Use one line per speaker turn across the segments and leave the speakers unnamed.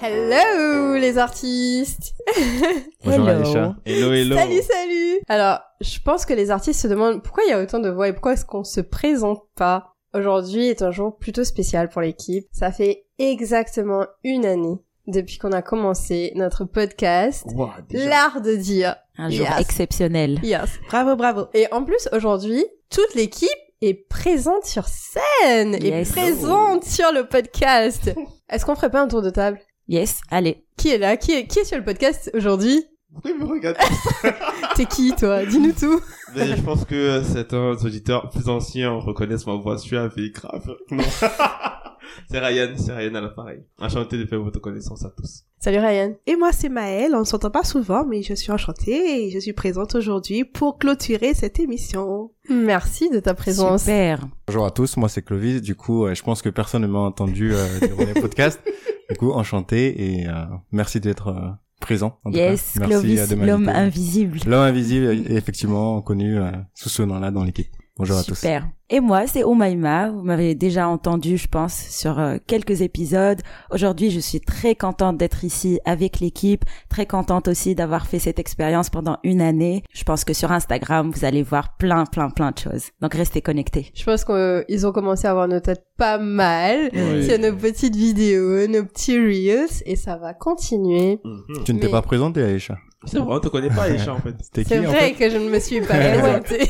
Hello les artistes
Bonjour
Hello.
Aïcha. Hello, hello.
Salut, salut Alors, je pense que les artistes se demandent pourquoi il y a autant de voix et pourquoi est-ce qu'on se présente pas. Aujourd'hui est un jour plutôt spécial pour l'équipe. Ça fait exactement une année depuis qu'on a commencé notre podcast
Wow.
L'art de dire.
Un jour
Yes.
exceptionnel.
Yes.
Bravo, bravo.
Et en plus, aujourd'hui, toute l'équipe est présente sur scène et présente sur le podcast. Est-ce qu'on ferait pas un tour de table?
Yes, allez.
Qui est là? Qui est, qui est sur le podcast aujourd'hui?
Pourquoi il me regarde
T'es qui, toi? Dis-nous tout.
Mais je pense que certains auditeurs plus anciens reconnaissent ma voix suave et grave. Non. c'est Ryan, c'est Ryan à l'appareil. Enchanté de faire votre connaissance à tous.
Salut Ryan.
Et moi, c'est Maëlle. On ne s'entend pas souvent, mais je suis enchantée et je suis présente aujourd'hui pour clôturer cette émission.
Merci de ta présence.
Super.
Bonjour à tous, moi c'est Clovis. Du coup, euh, je pense que personne ne m'a entendu euh, durant les podcasts. Du coup, enchanté et euh, merci d'être euh, présent. en tout
Yes,
cas. Merci, euh,
Clovis, l'homme invisible.
L'homme invisible, est effectivement connu euh, sous ce nom-là dans l'équipe. Bonjour à tous.
Super. Et moi, c'est Omaima. Vous m'avez déjà entendu, je pense, sur euh, quelques épisodes. Aujourd'hui, je suis très contente d'être ici avec l'équipe. Très contente aussi d'avoir fait cette expérience pendant une année. Je pense que sur Instagram, vous allez voir plein, plein, plein de choses. Donc, restez connectés.
Je pense qu'ils ont commencé à avoir nos têtes pas mal.
Oui.
C'est nos petites vidéos, nos petits reels, et ça va continuer.
Mhm.
Tu ne t'es
Mais-
pas présenté, Aïcha
C'est vrai, on te connaît pas Aïcha en fait.
C'était qui
C'est
en
vrai
fait
que je ne me suis pas présentée.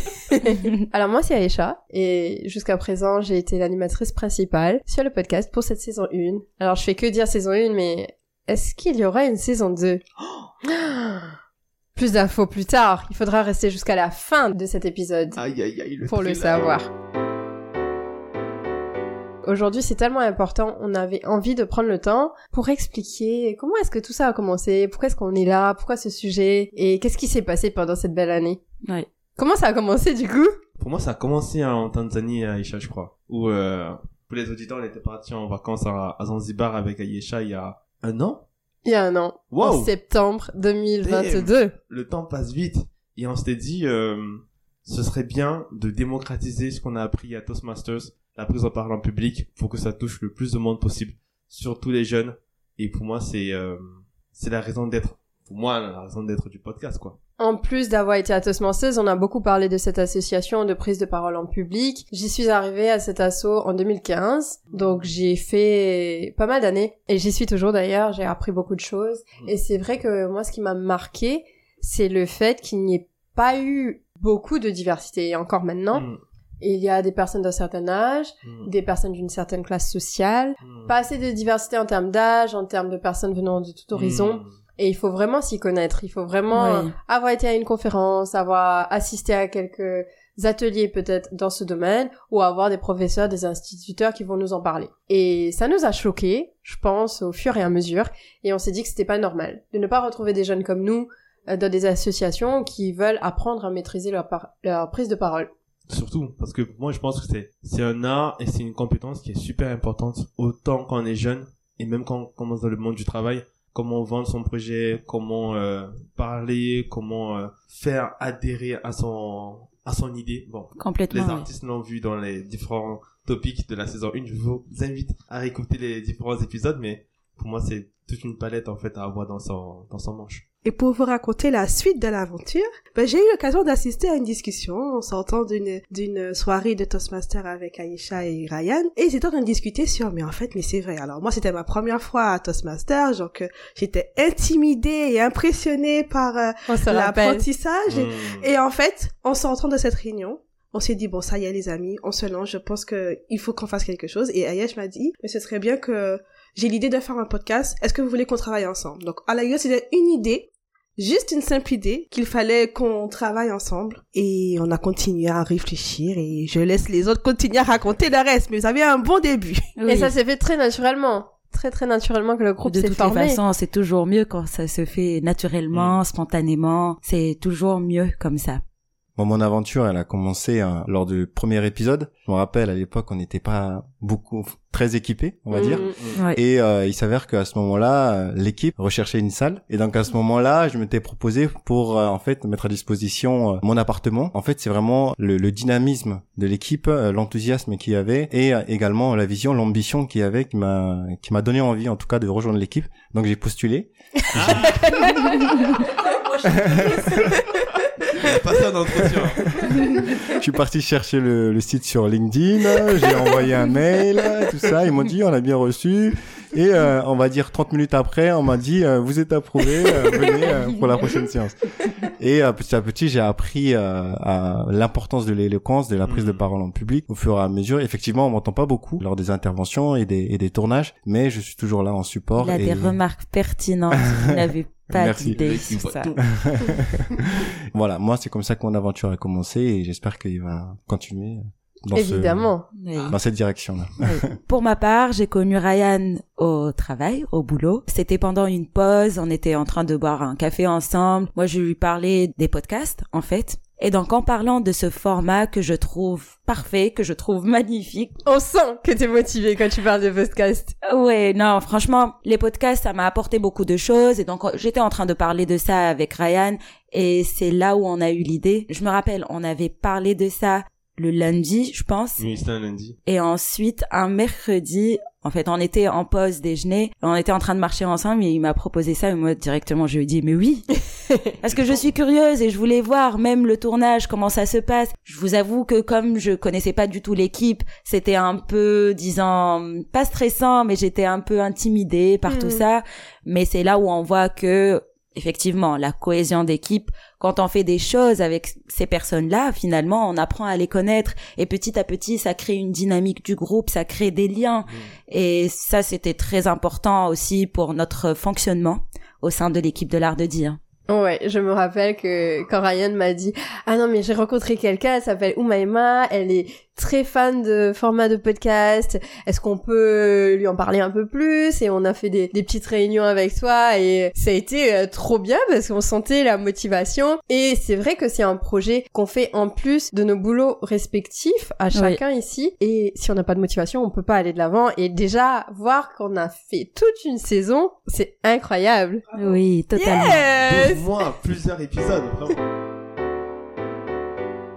Alors moi c'est Aïcha et jusqu'à présent j'ai été l'animatrice principale sur le podcast pour cette saison 1. Alors je fais que dire saison 1 mais est-ce qu'il y aura une saison 2 Plus d'infos plus tard. Il faudra rester jusqu'à la fin de cet épisode
Aïe aïe aïe.
pour le
thriller.
savoir. Aujourd'hui, c'est tellement important, on avait envie de prendre le temps pour expliquer comment est-ce que tout ça a commencé, pourquoi est-ce qu'on est là, pourquoi ce sujet, et qu'est-ce qui s'est passé pendant cette belle année.
Ouais.
Comment ça a commencé du coup?
Pour moi, ça a commencé en Tanzanie, Aïcha, je crois. Où, euh, pour les auditeurs, on était partis en vacances à, à Zanzibar avec Aïcha il y a un an.
Il y a un an, en
Wow!
septembre 2022.
le temps passe vite et on s'était dit euh, ce serait bien de démocratiser ce qu'on a appris à Toastmasters, la prise en parole en public, pour que ça touche le plus de monde possible, surtout les jeunes. Et pour moi, c'est euh, c'est la raison d'être. Pour moi, la raison d'être du podcast, quoi.
En plus d'avoir été à Toastmasters, on a beaucoup parlé de cette association de prise de parole en public. J'y suis arrivée à cet assaut en 2015, donc j'ai fait pas mal d'années. Et j'y suis toujours d'ailleurs, j'ai appris beaucoup de choses. Et c'est vrai que moi, ce qui m'a marqué, c'est le fait qu'il n'y ait pas eu beaucoup de diversité. Et encore maintenant,
Mm,
il y a des personnes d'un certain âge,
mm,
des personnes d'une certaine classe sociale,
mm,
pas assez de diversité en termes d'âge, en termes de personnes venant de tout horizon.
mm.
Et il faut vraiment s'y connaître. Il faut vraiment
Oui.
avoir été à une conférence, avoir assisté à quelques ateliers peut-être dans ce domaine, ou avoir des professeurs, des instituteurs qui vont nous en parler. Et ça nous a choqués, je pense, au fur et à mesure. Et on s'est dit que c'était pas normal de ne pas retrouver des jeunes comme nous euh, dans des associations qui veulent apprendre à maîtriser leur, par- leur prise de parole.
Surtout, parce que moi je pense que c'est c'est un art et c'est une compétence qui est super importante, autant quand on est jeune et même quand on commence dans le monde du travail, comment vendre son projet, comment euh, parler, comment euh, faire adhérer à son à son idée. Bon,
Complètement.
les
oui.
artistes l'ont vu dans les différents topics de la saison 1. Je vous invite à réécouter les différents épisodes, mais pour moi c'est toute une palette en fait à avoir dans son dans son manche.
Et pour vous raconter la suite de l'aventure, ben, j'ai eu l'occasion d'assister à une discussion en sortant d'une d'une soirée de Toastmaster avec Aïcha et Ryan. Et ils étaient en train de discuter sur, mais en fait, mais c'est vrai. Alors moi, c'était ma première fois à Toastmaster, donc euh, j'étais intimidée et impressionnée par euh, l'apprentissage. Et-
Mm.
Et en fait, en sortant de cette réunion, on s'est dit, bon, ça y est, les amis, on se lance, je pense que il faut qu'on fasse quelque chose. Et Ayesh m'a dit, mais ce serait bien que j'ai l'idée de faire un podcast. Est-ce que vous voulez qu'on travaille ensemble? Donc, à la rigueur, c'était une idée, juste une simple idée, qu'il fallait qu'on travaille ensemble. Et on a continué à réfléchir et je laisse les autres continuer à raconter le reste. Mais vous avez un bon début.
Oui.
Et ça s'est fait très naturellement. Très très naturellement que le groupe
de
s'est
toutes
formé.
les façons, c'est toujours mieux quand ça se fait naturellement, spontanément. C'est toujours mieux comme ça.
Bon, mon aventure, elle a commencé hein, lors du premier épisode. Je me rappelle, à l'époque, on n'était pas beaucoup très équipés, on va dire.
Mm.
Ouais.
Et euh, il s'avère qu'à ce moment-là, euh, l'équipe recherchait une salle. Et donc à ce moment-là, je m'étais proposé pour euh, en fait mettre à disposition euh, mon appartement. En fait, c'est vraiment le, le dynamisme de l'équipe, euh, l'enthousiasme qu'il y avait, et euh, également la vision, l'ambition qu'il y avait, qui m'a qui m'a donné envie, en tout cas, de rejoindre l'équipe. Donc j'ai postulé.
Pas ça d'entretien.
Je suis parti chercher le, le site sur LinkedIn, j'ai envoyé un mail, tout ça. Ils m'ont dit on a bien reçu. Et euh, on va dire 30 minutes après, on m'a dit euh, vous êtes approuvé, euh, venez euh, pour la prochaine séance. Et euh, petit à petit, j'ai appris euh, à l'importance de l'éloquence, de la prise de
Mhm.
parole en public au fur et à mesure. Effectivement, on m'entend pas beaucoup lors des interventions et des, et des tournages, mais je suis toujours là en support.
Il a
et...
des remarques pertinentes. N'avait pas
Merci.
sur ça.
Voilà, moi c'est comme ça que mon aventure a commencé et j'espère qu'il va continuer dans, ce-
Évidemment.
Oui.
dans cette direction-là.
Oui. Pour ma part, j'ai connu Ryan au travail, au boulot. C'était pendant une pause, on était en train de boire un café ensemble. Moi, je lui parlais des podcasts, en fait. Et donc, en parlant de ce format que je trouve parfait, que je trouve magnifique.
On sent que t'es motivé quand tu parles de podcast.
Ouais, non, franchement, les podcasts, ça m'a apporté beaucoup de choses. Et donc, j'étais en train de parler de ça avec Ryan. Et c'est là où on a eu l'idée. Je me rappelle, on avait parlé de ça le lundi, je pense.
Oui, c'était un lundi.
Et ensuite, un mercredi, en fait, on était en pause déjeuner, on était en train de marcher ensemble et il m'a proposé ça et moi directement je lui ai dit mais oui. Parce que je suis curieuse et je voulais voir même le tournage comment ça se passe. Je vous avoue que comme je connaissais pas du tout l'équipe, c'était un peu disons pas stressant mais j'étais un peu intimidée par tout ça, mais c'est là où on voit que effectivement la cohésion d'équipe quand on fait des choses avec ces personnes-là, finalement, on apprend à les connaître et petit à petit, ça crée une dynamique du groupe, ça crée des liens. Et ça, c'était très important aussi pour notre fonctionnement au sein de l'équipe de l'art de dire.
Ouais, je me rappelle que quand Ryan m'a dit ah non mais j'ai rencontré quelqu'un, elle s'appelle Umaima, elle est très fan de format de podcast. Est-ce qu'on peut lui en parler un peu plus? Et on a fait des, des petites réunions avec toi et ça a été euh, trop bien parce qu'on sentait la motivation. Et c'est vrai que c'est un projet qu'on fait en plus de nos boulots respectifs à chacun ici. Et si on n'a pas de motivation, on peut pas aller de l'avant. Et déjà voir qu'on a fait toute une saison, c'est incroyable.
Oui, totalement.
Yes
12 mois, plusieurs épisodes, vraiment.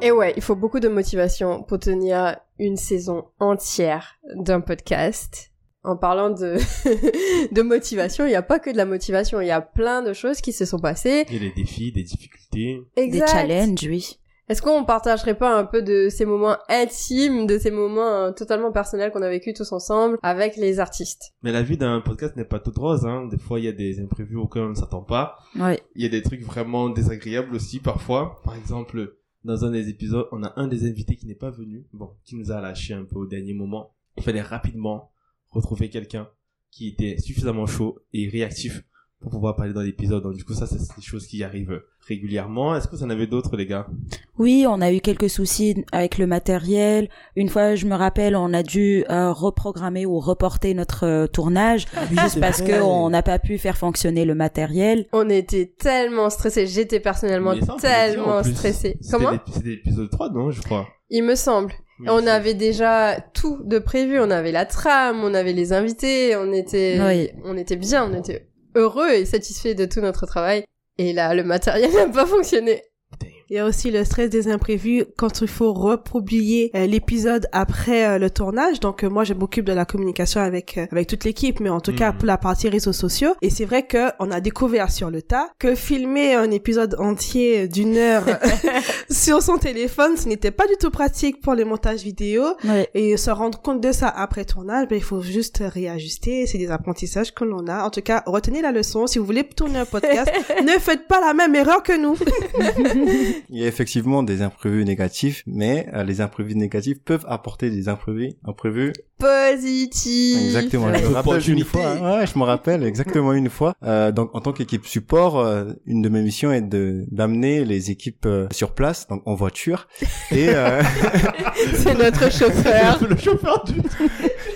Et ouais, il faut beaucoup de motivation pour tenir une saison entière d'un podcast. En parlant de, de motivation, il n'y a pas que de la motivation, il y a plein de choses qui se sont passées.
Il y a des défis, des difficultés.
Des challenges, oui.
Est-ce qu'on partagerait pas un peu de ces moments intimes, de ces moments euh, totalement personnels qu'on a vécu tous ensemble avec les artistes?
Mais la vie d'un podcast n'est pas toute rose, hein. Des fois, il y a des imprévus auxquels on ne s'attend pas.
Oui.
Il y a des trucs vraiment désagréables aussi, parfois. Par exemple, dans un des épisodes, on a un des invités qui n'est pas venu. Bon, qui nous a lâché un peu au dernier moment. Il fallait rapidement retrouver quelqu'un qui était suffisamment chaud et réactif pour pouvoir parler dans l'épisode. Donc, du coup, ça, c'est des choses qui arrivent régulièrement. Est-ce que vous en avez d'autres, les gars?
Oui, on a eu quelques soucis avec le matériel. Une fois, je me rappelle, on a dû euh, reprogrammer ou reporter notre euh, tournage juste parce que on n'a pas pu faire fonctionner le matériel.
On était tellement stressés, j'étais personnellement
ça,
tellement stressée. Comment
C'était l'épisode 3, non, je crois.
Il me semble.
Oui,
on avait déjà tout de prévu, on avait la trame, on avait les invités, on était,
Oui.
on était bien, on était heureux et satisfaits de tout notre travail. Et là, le matériel n'a pas fonctionné.
Il y a aussi le stress des imprévus quand il faut republier euh, l'épisode après euh, le tournage. Donc euh, moi je m'occupe de la communication avec avec toute l'équipe, mais en tout cas
Mhm.
pour la partie réseaux sociaux. Et c'est vrai que on a découvert sur le tas que filmer un épisode entier d'une heure sur son téléphone, ce n'était pas du tout pratique pour les montages vidéo.
Ouais.
Et se rendre compte de ça après tournage, ben, il faut juste réajuster. C'est des apprentissages que l'on a. En tout cas, retenez la leçon. Si vous voulez tourner un podcast, ne faites pas la même erreur que nous.
Il y a effectivement des imprévus négatifs, mais euh, les imprévus négatifs peuvent apporter des imprévus, imprévus.
Positif.
Exactement. Je me rappelle une fois. hein. Ouais, je me rappelle exactement une fois. Euh, donc, en tant qu'équipe support, euh, une de mes missions est de d'amener les équipes euh, sur place, donc en voiture, et euh,
C'est notre chauffeur.
le chauffeur du...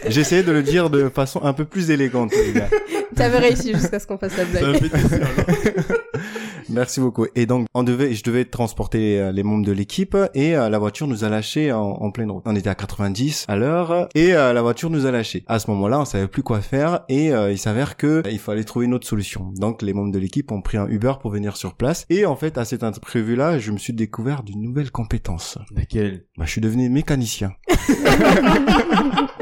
j'essayais de le dire de façon un peu plus élégante. les gars.
T'avais réussi jusqu'à ce qu'on fasse la blague.
alors.
Merci beaucoup. Et donc, on devait, je devais transporter euh, les membres de l'équipe et euh, la voiture nous a lâché en, en, pleine route. On était à 90 à l'heure et euh, la voiture nous a lâché. À ce moment-là, on savait plus quoi faire et il s'avère que il fallait trouver une autre solution. Donc, les membres de l'équipe ont pris un Uber pour venir sur place. Et en fait, à cet imprévu-là, je me suis découvert d'une nouvelle compétence.
Laquelle?
Bah, je suis devenu mécanicien.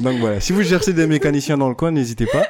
donc voilà. Si vous cherchez des mécaniciens dans le coin, n'hésitez pas.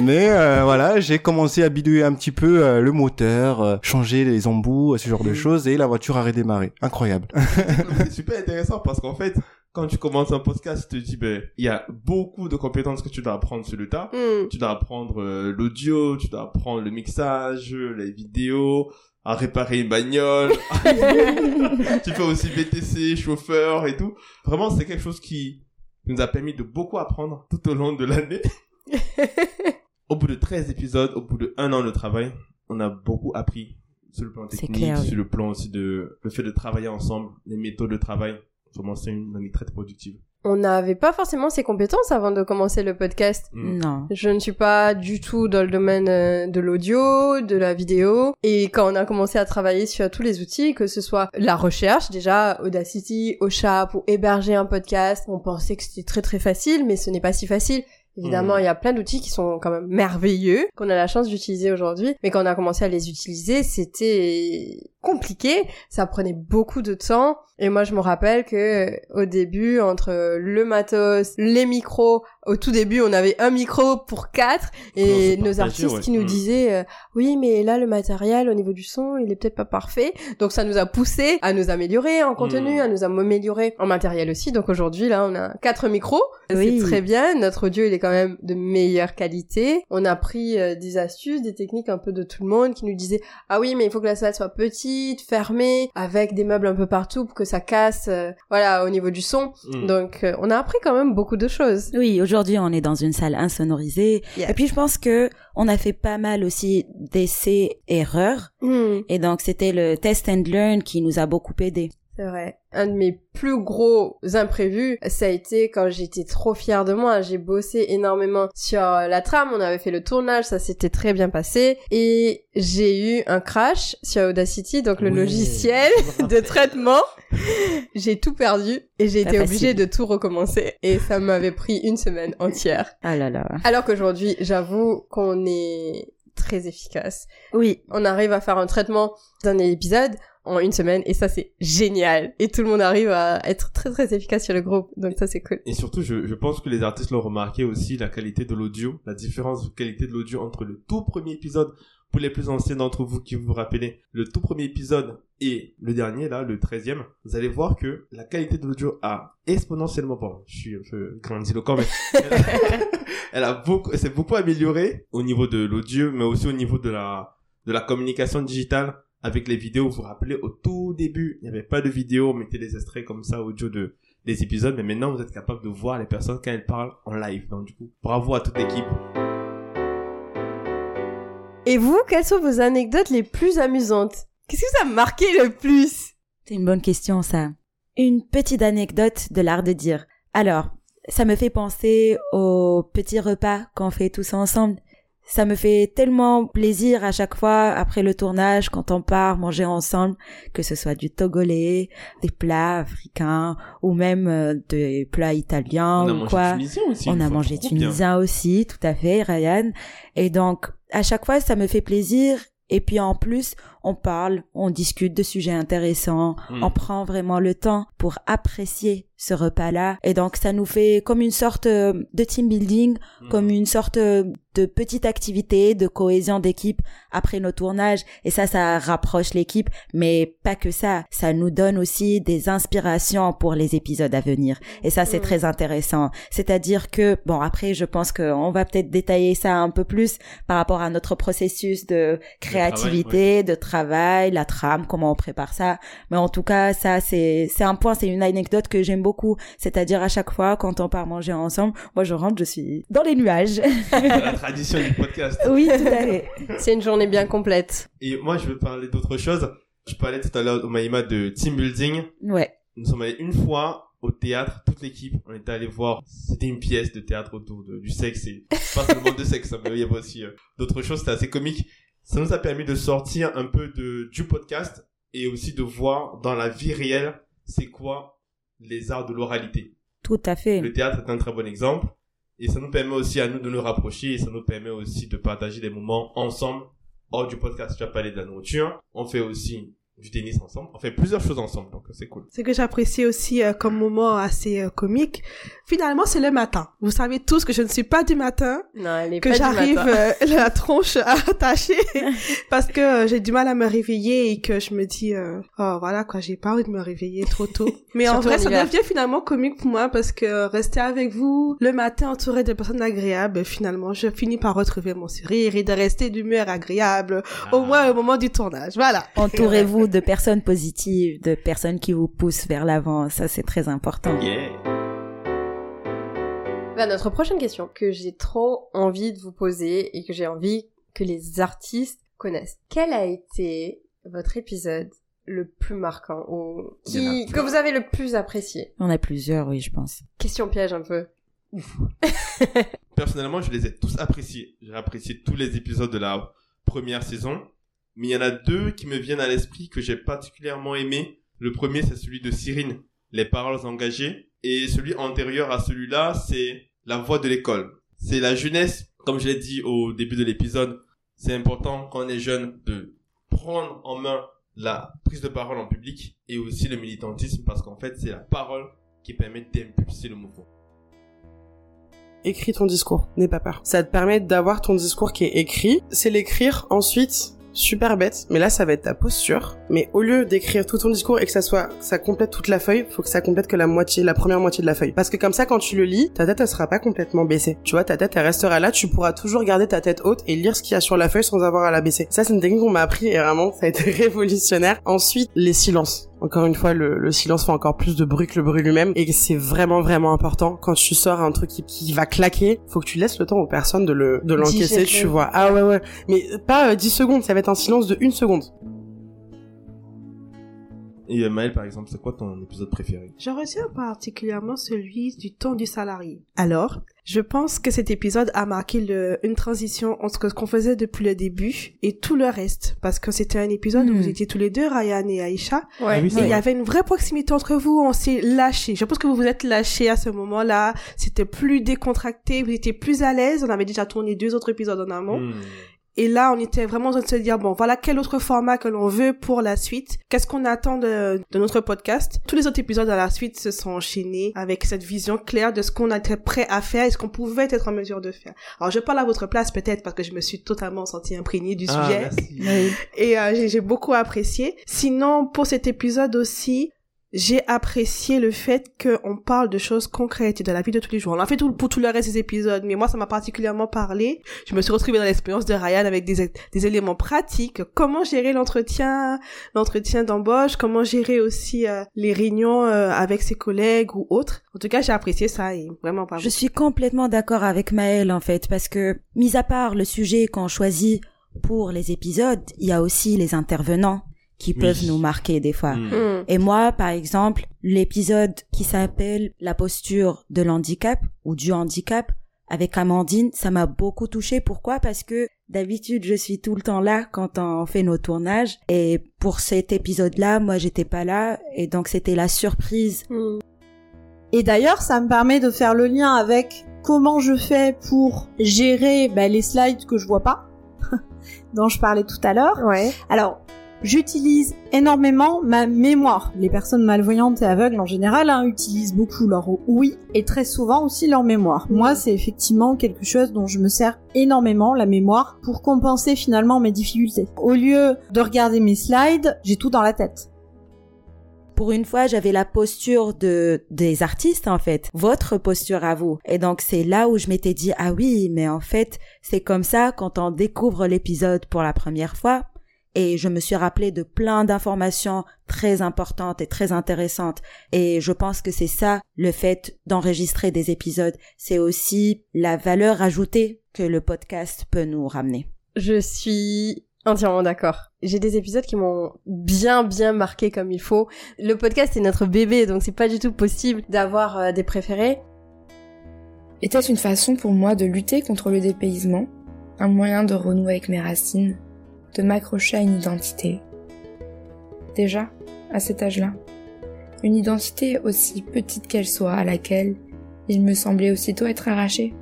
Mais euh, voilà, j'ai commencé à bidouiller un petit peu euh, le moteur, euh, changer les embouts, ce genre de choses, et la voiture a redémarré. Incroyable.
c'est super intéressant parce qu'en fait, quand tu commences un podcast, tu te dis, ben, il y a beaucoup de compétences que tu dois apprendre sur le tas.
Hmm.
Tu dois apprendre l'audio, tu dois apprendre le mixage, les vidéos, à réparer une bagnole. tu fais aussi BTC, chauffeur et tout. Vraiment, c'est quelque chose qui nous a permis de beaucoup apprendre tout au long de l'année. au bout de 13 épisodes, au bout de un an de travail, on a beaucoup appris sur le plan technique,
clair, oui.
sur le plan aussi de le fait de travailler ensemble, les méthodes de travail. Vraiment, c'est une année très productive.
On n'avait pas forcément ces compétences avant de commencer le podcast.
Mm.
Non.
Je ne suis pas du tout dans le domaine euh, de l'audio, de la vidéo. Et quand on a commencé à travailler sur tous les outils, que ce soit la recherche, déjà Audacity, Ocha, pour héberger un podcast, on pensait que c'était très très facile, mais ce n'est pas si facile. Évidemment,
Mhm.
il y a plein d'outils qui sont quand même merveilleux, qu'on a la chance d'utiliser aujourd'hui. Mais quand on a commencé à les utiliser, c'était compliqué. Ça prenait beaucoup de temps. Et moi, je me rappelle que euh, au début, entre le matos, les micros, au tout début, on avait un micro pour quatre. Et
Non,
nos
partagé,
artistes
ouais.
qui nous
Mhm.
disaient, euh, oui, mais là, le matériel au niveau du son, il est peut-être pas parfait. Donc, ça nous a poussé à nous améliorer en contenu,
Mhm.
à nous améliorer en matériel aussi. Donc, aujourd'hui, là, on a quatre micros.
Oui.
C'est très bien. Notre audio, il est quand même de meilleure qualité. On a pris euh, des astuces, des techniques un peu de tout le monde qui nous disaient ah oui, mais il faut que la salle soit petite, fermée, avec des meubles un peu partout pour que ça casse, euh, voilà, au niveau du son.
Mm.
Donc, euh, on a appris quand même beaucoup de choses.
Oui, aujourd'hui, on est dans une salle insonorisée.
Yes.
Et puis, je pense que on a fait pas mal aussi d'essais erreurs.
Hmm,
Et donc, c'était le test and learn qui nous a beaucoup aidé.
C'est vrai. Un de mes plus gros imprévus, ça a été quand j'étais trop fière de moi. J'ai bossé énormément sur la trame, on avait fait le tournage, ça s'était très bien passé. Et j'ai eu un crash sur Audacity, donc le
Oui,
logiciel de traitement. j'ai tout perdu et j'ai été
facile.
obligée de tout recommencer. Et ça m'avait pris une semaine entière.
Ah là là.
Alors qu'aujourd'hui, j'avoue qu'on est très efficace.
Oui,
On arrive à faire un traitement d'un épisode en une semaine et ça c'est génial. Et tout le monde arrive à être très très efficace sur le groupe. Donc ça c'est cool.
Et surtout, je, je pense que les artistes l'ont remarqué aussi, la qualité de l'audio, la différence de qualité de l'audio entre le tout premier épisode, pour les plus anciens d'entre vous qui vous vous rappelez, le tout premier épisode et le dernier, là, le treizième, vous allez voir que la qualité de l'audio a exponentiellement, bon, je suis un peu grandiloquent, mais elle a, beaucoup, s'est beaucoup améliorée au niveau de l'audio, mais aussi au niveau de la, de la communication digitale avec les vidéos. Vous vous rappelez, au tout début, il n'y avait pas de vidéo, on mettait des extraits comme ça audio de, des épisodes, mais maintenant vous êtes capable de voir les personnes quand elles parlent en live. Donc du coup, bravo à toute l'équipe.
Et vous, quelles sont vos anecdotes les plus amusantes? Qu'est-ce que ça a marqué le plus?
C'est une bonne question, ça. Une petite anecdote de l'art de dire. Alors, ça me fait penser aux petits repas qu'on fait tous ensemble. Ça me fait tellement plaisir à chaque fois après le tournage quand on part manger ensemble, que ce soit du togolais, des plats africains ou même euh, des plats italiens
on a
ou
mangé
quoi.
tunisien aussi.
On a mangé
bien.
tunisien aussi, tout à fait, Ryan. Et donc, à chaque fois, ça me fait plaisir. Et puis en plus, on parle, on discute de sujets intéressants,
Mm.
on prend vraiment le temps pour apprécier ce repas-là. Et donc, ça nous fait comme une sorte euh, de team building,
Mm.
comme une sorte euh, de petite activité de cohésion d'équipe après nos tournages. Et ça, ça rapproche l'équipe. Mais pas que ça. Ça nous donne aussi des inspirations pour les épisodes à venir. Et ça, c'est
Mm.
très intéressant. C'est-à-dire que, bon, après, je pense qu'on va peut-être détailler ça un peu plus par rapport à notre processus de créativité, de travail, la trame, comment on prépare ça. Mais en tout cas, ça, c'est, c'est un point, c'est une anecdote que j'aime beaucoup. C'est-à-dire à chaque fois, quand on part manger ensemble, moi, je rentre, je suis dans les nuages.
la tradition du podcast.
oui, tout à fait.
C'est une journée bien complète.
Et moi, je veux parler d'autre chose. Je parlais tout à l'heure au Maïma de team building.
Ouais.
Nous sommes allés une fois au théâtre, toute l'équipe. On était allé voir, c'était une pièce de théâtre autour de, du sexe et pas seulement de sexe, hein, mais il y avait aussi euh, d'autres choses, c'était assez comique. ça nous a permis de sortir un peu de, du podcast et aussi de voir dans la vie réelle c'est quoi les arts de l'oralité.
Tout à fait.
Le théâtre est un très bon exemple et ça nous permet aussi à nous de nous rapprocher et ça nous permet aussi de partager des moments ensemble hors du podcast. Tu as parlé de la nourriture. On fait aussi du tennis ensemble. On fait plusieurs choses ensemble, donc c'est cool.
Ce que j'apprécie aussi euh, comme moment assez euh, comique, finalement, c'est le matin. Vous savez tous que je ne suis pas du matin,
Non, elle est
que j'arrive euh, la tronche attachée parce que euh, j'ai du mal à me réveiller et que je me dis, euh, oh voilà quoi, j'ai pas envie de me réveiller trop tôt. Mais en vrai,
en
ça devient finalement comique pour moi parce que rester avec vous le matin entouré de personnes agréables, finalement, je finis par retrouver mon sourire et de rester d'humeur agréable
Ah.
au moins au moment du tournage. Voilà.
Entourez-vous de personnes positives, de personnes qui vous poussent vers l'avant. Ça, c'est très important.
Yeah.
Bah, notre prochaine question que j'ai trop envie de vous poser et que j'ai envie que les artistes connaissent. Quel a été votre épisode le plus marquant ou qui, que vous avez le plus apprécié?
On a plusieurs, oui, je pense.
Question piège un peu.
Personnellement, je les ai tous appréciés. J'ai apprécié tous les épisodes de la première saison. Mais il y en a deux qui me viennent à l'esprit que j'ai particulièrement aimé. Le premier, c'est celui de Cyrine, Les paroles engagées. Et celui antérieur à celui-là, c'est La voix de l'école. C'est la jeunesse, comme je l'ai dit au début de l'épisode. C'est important quand on est jeune de prendre en main la prise de parole en public et aussi le militantisme parce qu'en fait, c'est la parole qui permet d'impulser le mouvement.
écris ton discours, n'aie pas peur. Ça te permet d'avoir ton discours qui est écrit, c'est l'écrire ensuite. Super bête, mais là ça va être ta posture. Mais au lieu d'écrire tout ton discours et que ça soit, ça complète toute la feuille, faut que ça complète que la moitié, la première moitié de la feuille. Parce que comme ça, quand tu le lis, ta tête elle sera pas complètement baissée. Tu vois, ta tête elle restera là, tu pourras toujours garder ta tête haute et lire ce qu'il y a sur la feuille sans avoir à la baisser. Ça c'est une technique qu'on m'a appris et vraiment ça a été révolutionnaire. Ensuite, les silences. Encore une fois, le, le silence fait encore plus de bruit que le bruit lui-même. Et c'est vraiment vraiment important. Quand tu sors un truc qui, qui va claquer, faut que tu laisses le temps aux personnes de le de l'encaisser, tu vois. Ah ouais ouais, mais pas euh, 10 secondes, ça va être un silence de une seconde.
Et euh, Maël, par exemple, c'est quoi ton épisode préféré?
Je retiens particulièrement celui du temps du salarié. Alors, je pense que cet épisode a marqué le, une transition entre ce qu'on faisait depuis le début et tout le reste. Parce que c'était un épisode où
Mhm.
vous étiez tous les deux, Ryan et Aïcha.
Ouais.
Ah oui,
Et il y avait une vraie proximité entre vous, on s'est lâché. Je pense que vous vous êtes lâchés à ce moment-là. C'était plus décontracté, vous étiez plus à l'aise. On avait déjà tourné deux autres épisodes en amont.
Hmm.
Et là, on était vraiment en train de se dire, bon, voilà quel autre format que l'on veut pour la suite. Qu'est-ce qu'on attend de, de notre podcast? Tous les autres épisodes à la suite se sont enchaînés avec cette vision claire de ce qu'on était prêt à faire et ce qu'on pouvait être en mesure de faire. Alors, je parle à votre place peut-être parce que je me suis totalement sentie imprégnée du
Ah,
sujet
merci.
et euh, j'ai- j'ai beaucoup apprécié. Sinon, pour cet épisode aussi, j'ai apprécié le fait qu'on parle de choses concrètes de la vie de tous les jours. On en fait tout, pour tout le reste des épisodes, mais moi, ça m'a particulièrement parlé. Je me suis retrouvée dans l'expérience de Ryan avec des, des éléments pratiques. Comment gérer l'entretien, l'entretien d'embauche, comment gérer aussi euh, les réunions euh, avec ses collègues ou autres? En tout cas, j'ai apprécié ça et vraiment pas
Je suis complètement d'accord avec Maëlle en fait parce que mis à part le sujet qu'on choisit pour les épisodes, il y a aussi les intervenants qui
Oui.
peuvent nous marquer des fois.
Hmm.
Hmm.
Et moi, par exemple, l'épisode qui s'appelle La posture de l'handicap ou du handicap avec Amandine, ça m'a beaucoup touché. Pourquoi? Parce que d'habitude, je suis tout le temps là quand on fait nos tournages. Et pour cet épisode-là, moi, j'étais pas là. Et donc, c'était la surprise.
Hmm.
Et d'ailleurs, ça me permet de faire le lien avec comment je fais pour gérer bah, les slides que je vois pas, dont je parlais tout à l'heure.
Ouais.
Alors, j'utilise énormément ma mémoire. Les personnes malvoyantes et aveugles en général hein, utilisent beaucoup leur oui et très souvent aussi leur mémoire. Moi, c'est effectivement quelque chose dont je me sers énormément, la mémoire, pour compenser finalement mes difficultés. Au lieu de regarder mes slides, j'ai tout dans la tête.
Pour une fois, j'avais la posture de des artistes en fait, votre posture à vous. Et donc c'est là où je m'étais dit ah oui, mais en fait, c'est comme ça quand on découvre l'épisode pour la première fois et je me suis rappelé de plein d'informations très importantes et très intéressantes et je pense que c'est ça le fait d'enregistrer des épisodes, c'est aussi la valeur ajoutée que le podcast peut nous ramener.
Je suis entièrement d'accord. J'ai des épisodes qui m'ont bien bien marqué comme il faut. Le podcast est notre bébé, donc c'est pas du tout possible d'avoir euh, des préférés.
Était une façon pour moi de lutter contre le dépaysement, un moyen de renouer avec mes racines? De m'accrocher à une identité. Déjà, à cet âge-là, une identité aussi petite qu'elle soit à laquelle il me semblait aussitôt être arraché.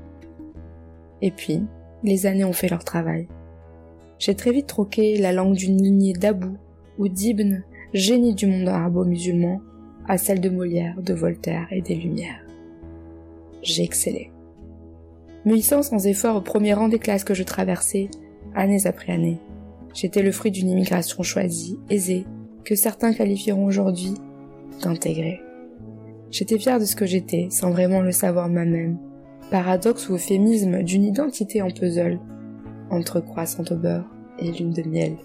Et puis, les années ont fait leur travail. J'ai très vite troqué la langue d'une lignée d'Abou ou d'Ibn, génie du monde arabo-musulman, à celle de Molière, de Voltaire et des Lumières. J'ai excellé. Me hissant sans effort au premier rang des classes que je traversais, année après année, j'étais le fruit d'une immigration choisie, aisée, que certains qualifieront aujourd'hui d'intégrée. J'étais fière de ce que j'étais, sans vraiment le savoir moi-même. Paradoxe ou euphémisme d'une identité en puzzle, entre croissant au beurre et lune de miel.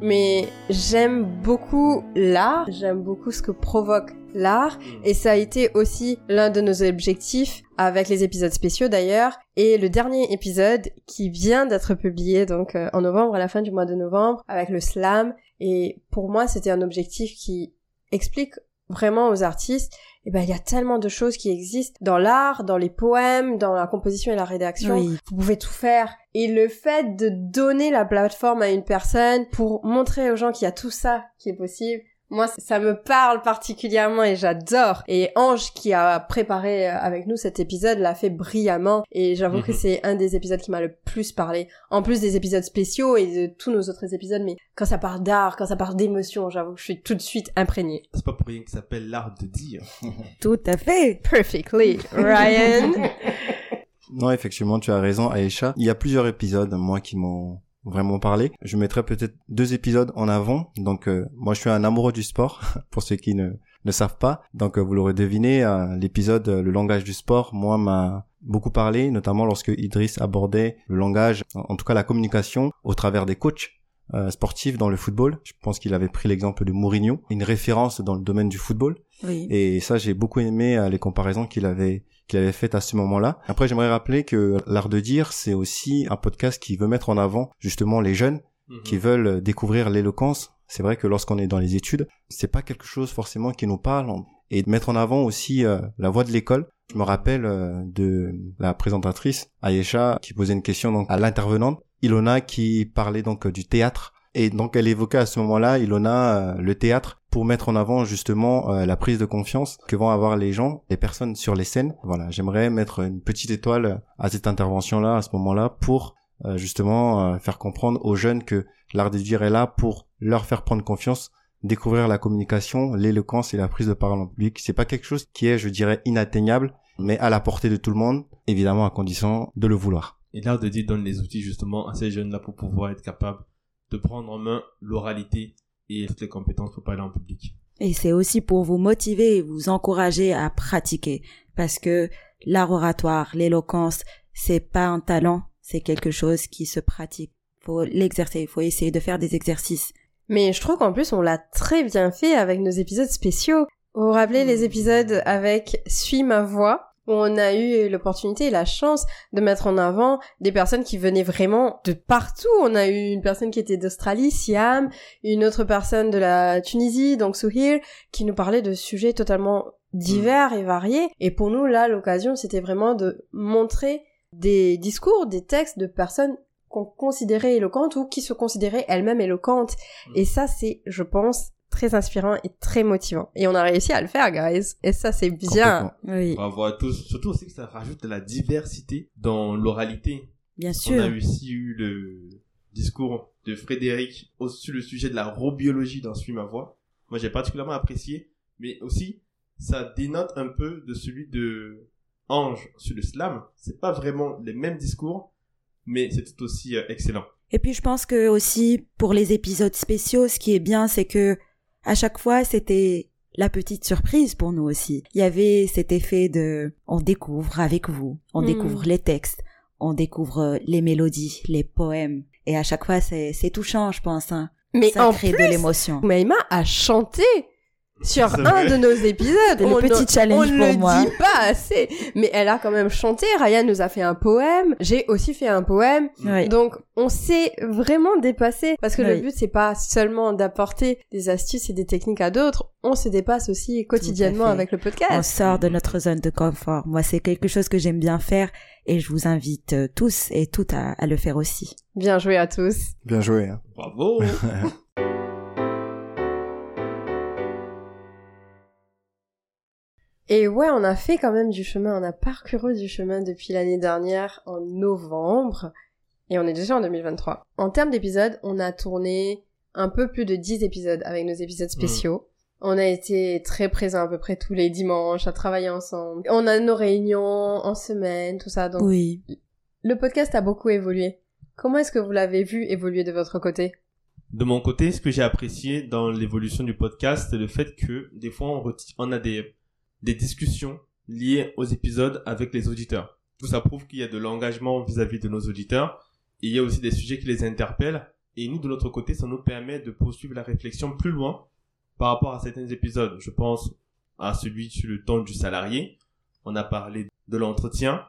Mais j'aime beaucoup l'art, j'aime beaucoup ce que provoque l'art, et ça a été aussi l'un de nos objectifs avec les épisodes spéciaux d'ailleurs, et le dernier épisode qui vient d'être publié donc euh, en novembre, à la fin du mois de novembre, avec le slam, et pour moi c'était un objectif qui explique vraiment aux artistes, et ben il y a tellement de choses qui existent dans l'art, dans les poèmes, dans la composition et la rédaction.
Oui.
Vous pouvez tout faire. Et le fait de donner la plateforme à une personne pour montrer aux gens qu'il y a tout ça qui est possible, moi, ça me parle particulièrement et j'adore. Et Ange, qui a préparé euh, avec nous cet épisode, l'a fait brillamment. Et j'avoue que
Mhm.
c'est un des épisodes qui m'a le plus parlé. En plus des épisodes spéciaux et de tous nos autres épisodes, mais quand ça parle d'art, quand ça parle d'émotion, j'avoue que je suis tout de suite imprégnée.
C'est pas pour rien que ça s'appelle l'art de dire.
Tout à fait.
Perfectly, Ryan.
Non, effectivement, tu as raison, Aïcha. Il y a plusieurs épisodes, moi, qui m'ont vraiment parlé. Je mettrai peut-être deux épisodes en avant. Donc, euh, moi, je suis un amoureux du sport, pour ceux qui ne, ne savent pas. Donc, euh, vous l'aurez deviné, euh, l'épisode euh, Le langage du sport, moi, m'a beaucoup parlé, notamment lorsque Idriss abordait le langage, en en tout cas la communication, au travers des coachs euh, sportifs dans le football. Je pense qu'il avait pris l'exemple de Mourinho, une référence dans le domaine du football.
Oui.
Et ça, j'ai beaucoup aimé euh, les comparaisons qu'il avait qu'il avait faites à ce moment-là. Après, j'aimerais rappeler que l'art de dire, c'est aussi un podcast qui veut mettre en avant justement les jeunes
Mhm.
qui veulent découvrir l'éloquence. C'est vrai que lorsqu'on est dans les études, c'est pas quelque chose forcément qui nous parle et de mettre en avant aussi euh, la voix de l'école. Je me rappelle euh, de la présentatrice Ayesha qui posait une question donc à l'intervenante Ilona qui parlait donc du théâtre et donc elle évoquait à ce moment-là Ilona euh, le théâtre pour mettre en avant justement euh, la prise de confiance que vont avoir les gens, les personnes sur les scènes. Voilà, j'aimerais mettre une petite étoile à cette intervention-là à ce moment-là pour euh, justement euh, faire comprendre aux jeunes que l'art de dire est là pour leur faire prendre confiance, découvrir la communication, l'éloquence et la prise de parole en public. C'est pas quelque chose qui est, je dirais, inatteignable, mais à la portée de tout le monde, évidemment à condition de le vouloir.
Et l'art de dire donne les outils justement à ces jeunes-là pour pouvoir être capables de prendre en main l'oralité et toutes les compétences pour parler en public.
Et c'est aussi pour vous motiver et vous encourager à pratiquer. Parce que l'art oratoire, l'éloquence, c'est pas un talent, c'est quelque chose qui se pratique. Faut l'exercer, faut essayer de faire des exercices.
Mais je trouve qu'en plus, on l'a très bien fait avec nos épisodes spéciaux. Vous vous rappelez les épisodes avec Suis ma voix? On a eu l'opportunité et la chance de mettre en avant des personnes qui venaient vraiment de partout. On a eu une personne qui était d'Australie, Siam, une autre personne de la Tunisie, donc Souhir, qui nous parlait de sujets totalement divers et variés. Et pour nous, là, l'occasion, c'était vraiment de montrer des discours, des textes de personnes qu'on considérait éloquentes ou qui se considéraient elles-mêmes éloquentes. Et ça, c'est, je pense, très inspirant et très motivant. Et on a réussi à le faire, guys. Et ça, c'est bien.
Oui,
Bravo à tous. Surtout aussi que ça rajoute de la diversité dans l'oralité.
bien
On a
sûr.
aussi eu le discours de Frédéric au- sur le sujet de la robiologie dans Suis ma voix. Moi, j'ai particulièrement apprécié, mais aussi, ça dénote un peu de celui de Ange sur le slam. C'est pas vraiment les mêmes discours, mais c'est tout aussi euh, excellent.
Et puis je pense que aussi pour les épisodes spéciaux, ce qui est bien, c'est que à chaque fois c'était la petite surprise pour nous aussi. Il y avait cet effet de on découvre avec vous, on
Mm.
découvre les textes, on découvre les mélodies, les poèmes. Et à chaque fois c'est c'est touchant, je pense. Hein.
Mais
Ça
en
crée
plus,
de l'émotion.
Maïma a chanté. Sur un de nos épisodes.
C'était le
On
petit
ne-
challenge
on
pour
ne
moi.
dit pas assez. Mais elle a quand même chanté. Ryan nous a fait un poème. J'ai aussi fait un poème.
Oui.
Donc, on s'est vraiment dépassé. Parce que le but, c'est pas seulement d'apporter des astuces et des techniques à d'autres. On se dépasse aussi quotidiennement avec le
On
podcast.
sort de notre zone de confort. Moi, c'est quelque chose que j'aime bien faire et je vous invite euh, tous et toutes à, à le faire aussi.
Bien joué à tous.
Bien joué. hein.
Bravo.
Et ouais, on a fait quand même du chemin. On a parcouru du chemin depuis l'année dernière en novembre. Et on est déjà en 2023. En termes d'épisodes, on a tourné un peu plus de 10 épisodes avec nos épisodes spéciaux. On a été très présents à peu près tous les dimanches à travailler ensemble. On a nos réunions en semaine, tout ça. Donc,
Oui.
le podcast a beaucoup évolué. Comment est-ce que vous l'avez vu évoluer de votre côté?
De mon côté, ce que j'ai apprécié dans l'évolution du podcast, c'est le fait que des fois on a des, des discussions liées aux épisodes avec les auditeurs. Tout ça prouve qu'il y a de l'engagement vis-à-vis de nos auditeurs. Et il y a aussi des sujets qui les interpellent. Et nous, de notre côté, ça nous permet de poursuivre la réflexion plus loin par rapport à certains épisodes. Je pense à celui sur le temps du salarié. On a parlé de l'entretien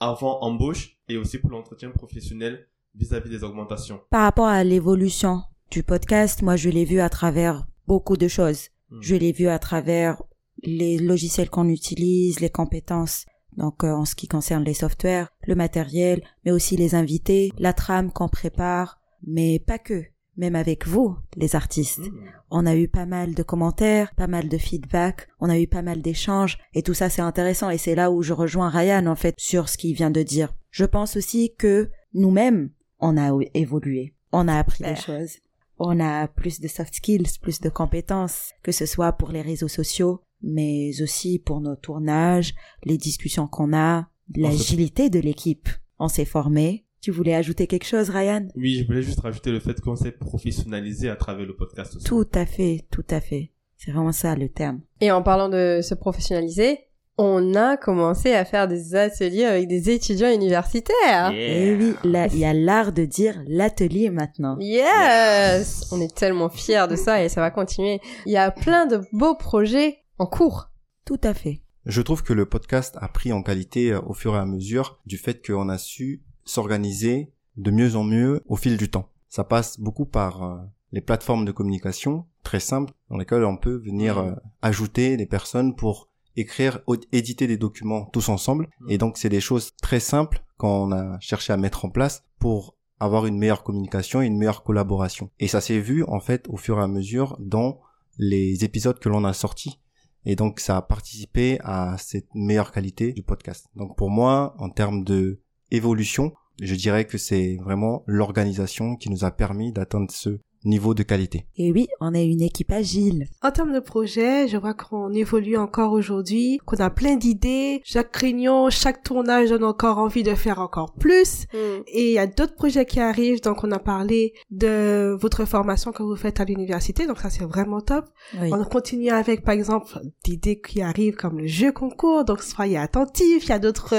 avant embauche et aussi pour l'entretien professionnel vis-à-vis des augmentations.
Par rapport à l'évolution du podcast, moi, je l'ai vu à travers beaucoup de choses.
Hmm.
Je l'ai vu à travers les logiciels qu'on utilise, les compétences. Donc, euh, en ce qui concerne les softwares, le matériel, mais aussi les invités, la trame qu'on prépare, mais pas que. Même avec vous, les artistes.
Hmm.
On a eu pas mal de commentaires, pas mal de feedback, on a eu pas mal d'échanges, et tout ça c'est intéressant, et c'est là où je rejoins Ryan en fait sur ce qu'il vient de dire. Je pense aussi que nous-mêmes, on a évolué, on a appris des choses, on a plus de soft skills, plus de compétences, que ce soit pour les réseaux sociaux, mais aussi pour nos tournages, les discussions qu'on a, l'agilité de l'équipe. On s'est formé. Tu voulais ajouter quelque chose, Ryan?
Oui, je voulais juste rajouter le fait qu'on s'est professionnalisé à travers le podcast aussi.
Tout à fait, tout à fait. C'est vraiment ça le terme.
Et en parlant de se professionnaliser, on a commencé à faire des ateliers avec des étudiants universitaires.
Et oui, là, il y a l'art de dire l'atelier maintenant.
Yes On est tellement fiers de ça et ça va continuer. Il y a plein de beaux projets en cours.
Tout à fait.
Je trouve que le podcast a pris en qualité euh, au fur et à mesure du fait qu'on a su s'organiser de mieux en mieux au fil du temps. Ça passe beaucoup par euh, les plateformes de communication très simples dans lesquelles on peut venir euh, ajouter des personnes pour écrire, éditer des documents tous ensemble. Et donc c'est des choses très simples qu'on a cherché à mettre en place pour avoir une meilleure communication et une meilleure collaboration. Et ça s'est vu en fait au fur et à mesure dans les épisodes que l'on a sortis. Et donc ça a participé à cette meilleure qualité du podcast. Donc pour moi, en termes de évolution, je dirais que c'est vraiment l'organisation qui nous a permis d'atteindre ce niveau de qualité.
Et oui, on est une équipe agile.
En termes de projet, je vois qu'on évolue encore aujourd'hui, qu'on a plein d'idées. Chaque réunion, chaque tournage donne encore envie de faire encore plus. Et il y a d'autres projets qui arrivent. Donc, on a parlé de votre formation que vous faites à l'université. Donc, ça, c'est vraiment top.
Oui.
On continue avec, par exemple, d'idées qui arrivent comme le jeu concours. Donc, soyez attentifs. Il y a d'autres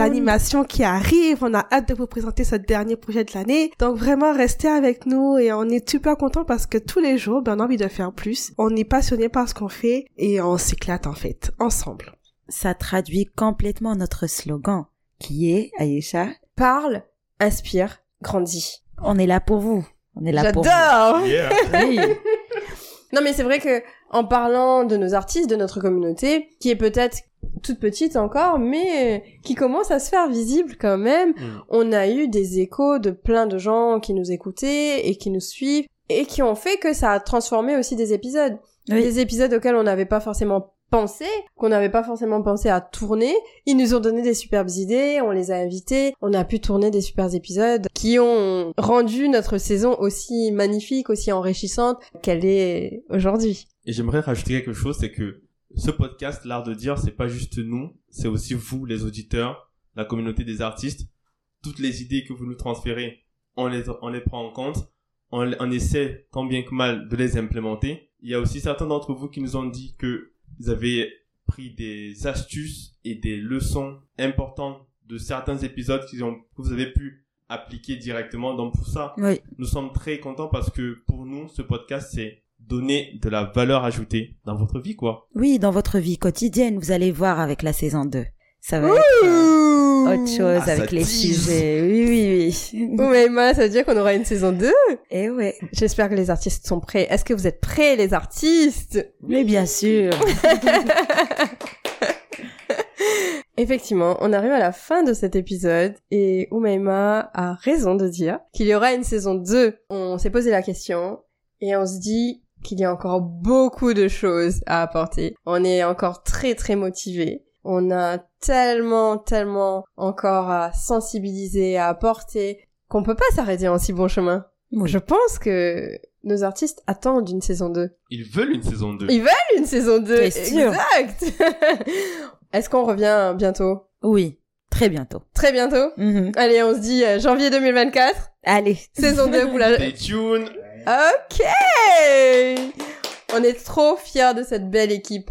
animations qui arrivent. On a hâte de vous présenter ce dernier projet de l'année. Donc vraiment, restez avec nous et on est super content parce que tous les jours, ben, on a envie de faire plus. On est passionné par ce qu'on fait et on s'éclate en fait, ensemble.
Ça traduit complètement notre slogan, qui est, Aïcha,
Parle, inspire, grandis.
on est là pour vous. On est là pour vous.
J'adore
Yeah.
Oui.
Non mais c'est vrai que en parlant de nos artistes, de notre communauté, qui est peut-être toute petite encore, mais euh, qui commence à se faire visible quand même,
Mm.
on a eu des échos de plein de gens qui nous écoutaient et qui nous suivent et qui ont fait que ça a transformé aussi des épisodes.
Oui.
Des épisodes auxquels on n'avait pas forcément pensé, qu'on n'avait pas forcément pensé à tourner. Ils nous ont donné des superbes idées, on les a invités, on a pu tourner des super épisodes qui ont rendu notre saison aussi magnifique, aussi enrichissante qu'elle est aujourd'hui.
Et j'aimerais rajouter quelque chose, c'est que ce podcast, l'art de dire, c'est pas juste nous, c'est aussi vous, les auditeurs, la communauté des artistes. Toutes les idées que vous nous transférez, on les, on les prend en compte, on, on essaie tant bien que mal de les implémenter. Il y a aussi certains d'entre vous qui nous ont dit que vous avez pris des astuces et des leçons importantes de certains épisodes qu'ils ont, que vous avez pu appliquer directement. Donc pour ça,
Oui.
nous sommes très contents parce que pour nous, ce podcast, c'est donner de la valeur ajoutée dans votre vie, quoi.
Oui, dans votre vie quotidienne, vous allez voir avec la saison 2. Ça va être euh, autre chose
Ah,
avec les
tease.
sujets. Oui, oui, oui.
Oh mais moi, ça veut dire qu'on aura une saison 2
Et ouais.
J'espère que les artistes sont prêts. Est-ce que vous êtes prêts, les artistes?
Mais bien sûr.
Effectivement, on arrive à la fin de cet épisode et Umaima a raison de dire qu'il y aura une saison 2. On s'est posé la question et on se dit qu'il y a encore beaucoup de choses à apporter. On est encore très très motivé. On a tellement tellement encore à sensibiliser, à apporter qu'on peut pas s'arrêter en si bon chemin. Je pense que nos artistes attendent une saison 2.
Ils veulent une saison 2.
Ils veulent une saison 2.
T'es sûr
Exact. Est-ce qu'on revient bientôt?
Oui, très bientôt.
Très bientôt?
Mhm.
Allez, on se dit euh, janvier 2024,
Allez.
saison 2, vous la...
Stay tuned.
Ok On est trop fiers de cette belle équipe.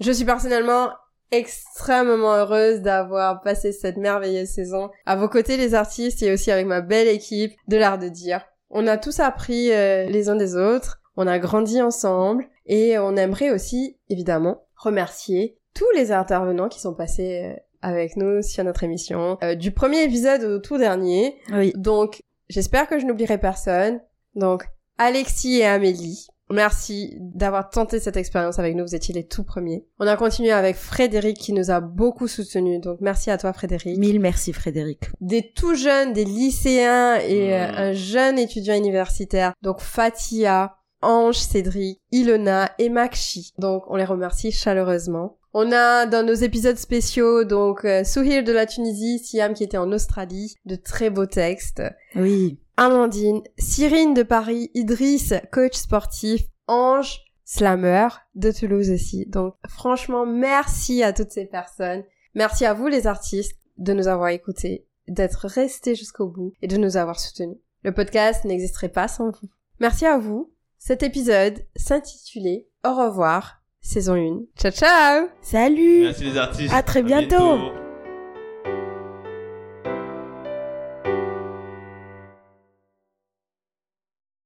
Je suis personnellement extrêmement heureuse d'avoir passé cette merveilleuse saison à vos côtés les artistes et aussi avec ma belle équipe de l'art de dire. On a tous appris euh, les uns des autres, on a grandi ensemble et on aimerait aussi évidemment remercier tous les intervenants qui sont passés euh, avec nous sur notre émission, euh, du premier épisode au tout dernier.
Oui.
Donc, j'espère que je n'oublierai personne. Donc, Alexis et Amélie, merci d'avoir tenté cette expérience avec nous. Vous étiez les tout premiers. On a continué avec Frédéric qui nous a beaucoup soutenus. Donc, merci à toi, Frédéric.
Mille merci Frédéric.
Des tout jeunes, des lycéens et euh, un jeune étudiant universitaire. Donc, Fatia, Ange, Cédric, Ilona et Makshi. Donc, on les remercie chaleureusement. On a dans nos épisodes spéciaux, donc, euh, Souhir de la Tunisie, Siam qui était en Australie, de très beaux textes.
Oui.
Amandine, Cyrine de Paris, Idriss, coach sportif, Ange, slammer de Toulouse aussi. Donc franchement, merci à toutes ces personnes. Merci à vous les artistes de nous avoir écoutés, d'être restés jusqu'au bout et de nous avoir soutenus. Le podcast n'existerait pas sans vous. Merci à vous. Cet épisode s'intitulait Au revoir, saison 1. Ciao ciao
Salut.
Merci les artistes.
À très
À
bientôt.
bientôt.